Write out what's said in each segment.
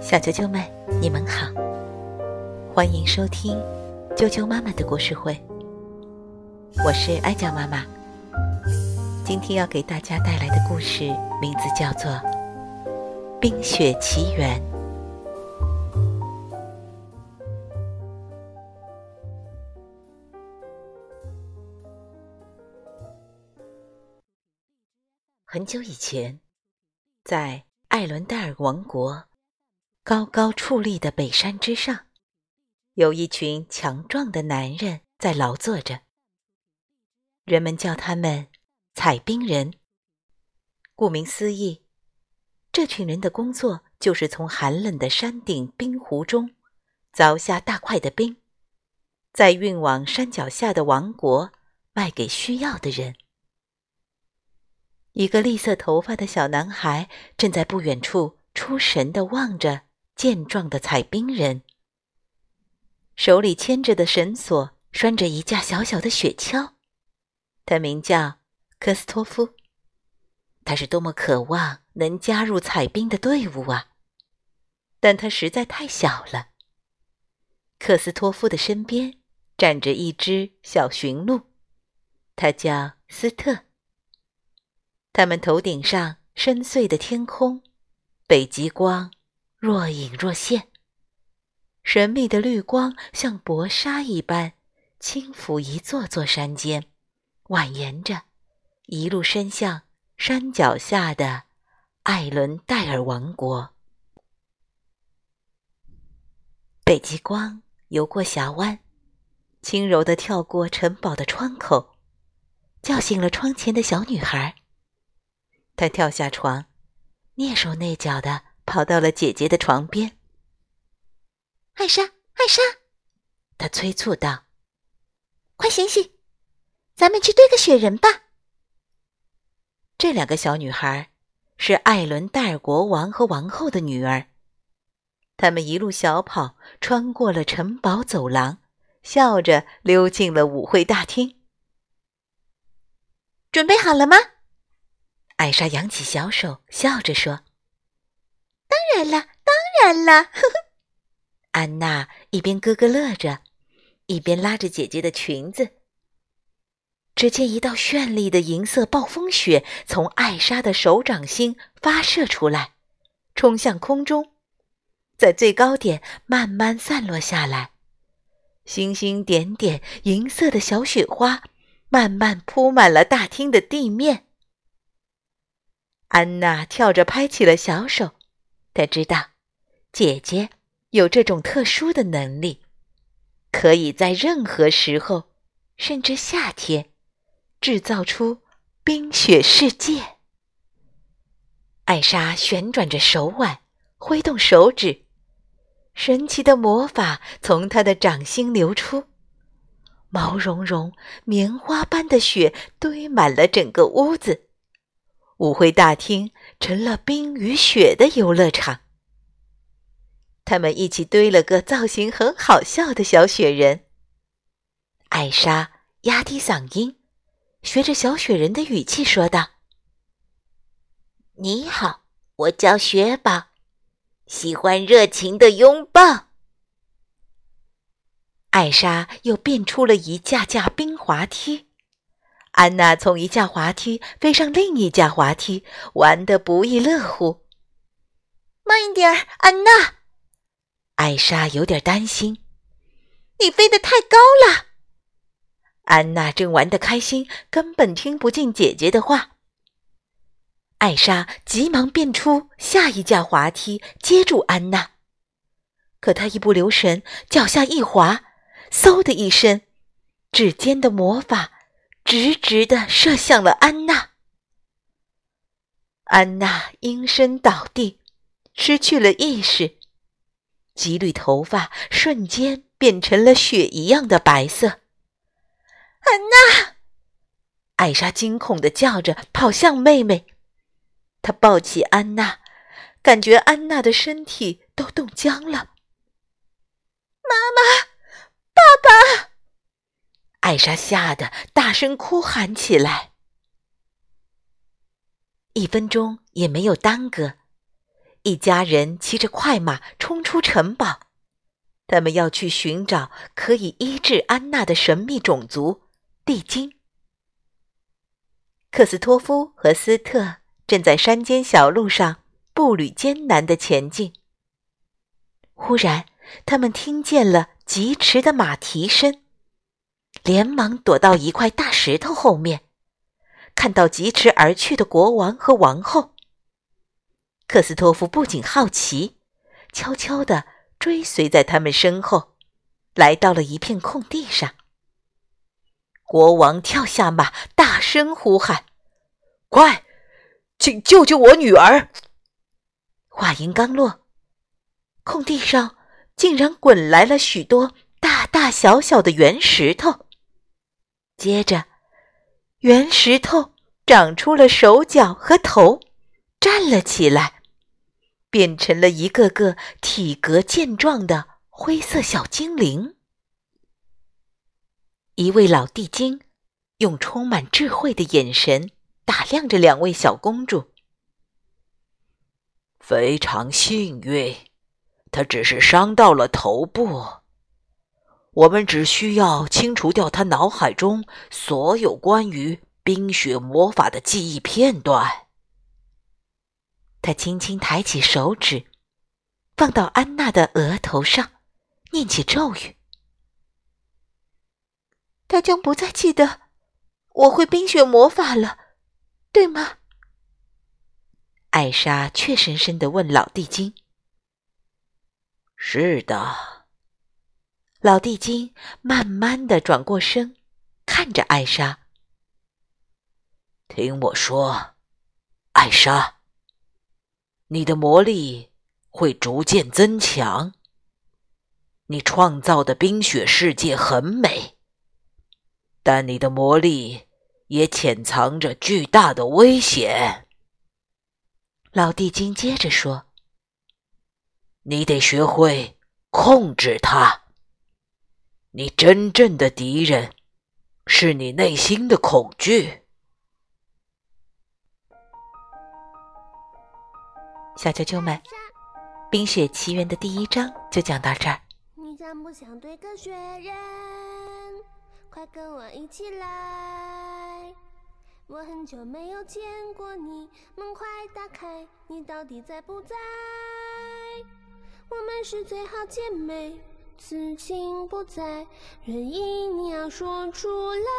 小啾啾们，你们好，欢迎收听啾啾妈妈的故事会。我是哀酱妈妈，今天要给大家带来的故事名字叫做《冰雪奇缘》。很久以前，在艾伦戴尔王国。高高矗立的北山之上，有一群强壮的男人在劳作着。人们叫他们采冰人。顾名思义，这群人的工作就是从寒冷的山顶冰湖中凿下大块的冰，再运往山脚下的王国卖给需要的人。一个栗色头发的小男孩正在不远处出神地望着。健壮的采冰人，手里牵着的绳索拴着一架小小的雪橇，他名叫科斯托夫。他是多么渴望能加入采冰的队伍啊！但他实在太小了。克斯托夫的身边站着一只小驯鹿，它叫斯特。他们头顶上深邃的天空，北极光。若隐若现，神秘的绿光像薄纱一般轻抚一座座山间，蜿蜒着，一路伸向山脚下的艾伦戴尔王国。北极光游过峡湾，轻柔地跳过城堡的窗口，叫醒了窗前的小女孩。她跳下床，蹑手蹑脚的。跑到了姐姐的床边。艾莎，艾莎，他催促道：“快醒醒，咱们去堆个雪人吧。”这两个小女孩是艾伦戴尔国王和王后的女儿。他们一路小跑，穿过了城堡走廊，笑着溜进了舞会大厅。准备好了吗？艾莎扬起小手，笑着说。当然了，当然了。安娜一边咯咯乐着，一边拉着姐姐的裙子。只见一道绚丽的银色暴风雪从艾莎的手掌心发射出来，冲向空中，在最高点慢慢散落下来。星星点点银色的小雪花慢慢铺满了大厅的地面。安娜跳着拍起了小手。她知道，姐姐有这种特殊的能力，可以在任何时候，甚至夏天，制造出冰雪世界。艾莎旋转着手腕，挥动手指，神奇的魔法从她的掌心流出，毛茸茸、棉花般的雪堆满了整个屋子。舞会大厅成了冰与雪的游乐场。他们一起堆了个造型很好笑的小雪人。艾莎压低嗓音，学着小雪人的语气说道：“你好，我叫雪宝，喜欢热情的拥抱。”艾莎又变出了一架架冰滑梯。安娜从一架滑梯飞上另一架滑梯，玩得不亦乐乎。慢一点，安娜。艾莎有点担心，你飞得太高了。安娜正玩得开心，根本听不进姐姐的话。艾莎急忙变出下一架滑梯，接住安娜。可她一不留神，脚下一滑，嗖的一声，指尖的魔法。直直的射向了安娜，安娜应声倒地，失去了意识，几缕头发瞬间变成了雪一样的白色。安娜，艾莎惊恐的叫着，跑向妹妹。她抱起安娜，感觉安娜的身体都冻僵了。妈妈，爸爸。艾莎吓得大声哭喊起来。一分钟也没有耽搁，一家人骑着快马冲出城堡，他们要去寻找可以医治安娜的神秘种族——地精。克斯托夫和斯特正在山间小路上步履艰难地前进。忽然，他们听见了疾驰的马蹄声，连忙躲到一块大石头后面，看到疾驰而去的国王和王后。克斯托夫不仅好奇，悄悄地追随在他们身后，来到了一片空地上。国王跳下马，大声呼喊：“快，请救救我女儿！”话音刚落，空地上竟然滚来了许多大大小小的圆石头。接着，圆石头长出了手脚和头，站了起来，变成了一个个体格健壮的灰色小精灵。一位老地精用充满智慧的眼神打量着两位小公主。非常幸运，她只是伤到了头部。我们只需要清除掉他脑海中所有关于冰雪魔法的记忆片段。他轻轻抬起手指，放到安娜的额头上，念起咒语。他将不再记得我会冰雪魔法了，对吗？艾莎怯生生地问老地精。“是的。”老地精慢慢的转过身，看着艾莎。“听我说，艾莎，你的魔力会逐渐增强。你创造的冰雪世界很美。”但你的魔力也潜藏着巨大的危险。老地精接着说：“你得学会控制它。你真正的敌人是你内心的恐惧。”小啾啾们，《冰雪奇缘》的第一章就讲到这儿。你想不想对个雪人？快跟我一起来！我很久没有见过你，门快打开，你到底在不在？我们是最好姐妹，此情不在，原因你要说出来。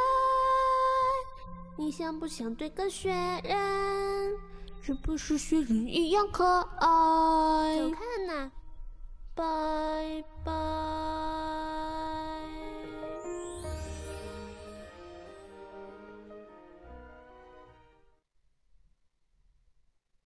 你想不想对个雪人？是不是雪人一样可爱？走开，呐，拜拜。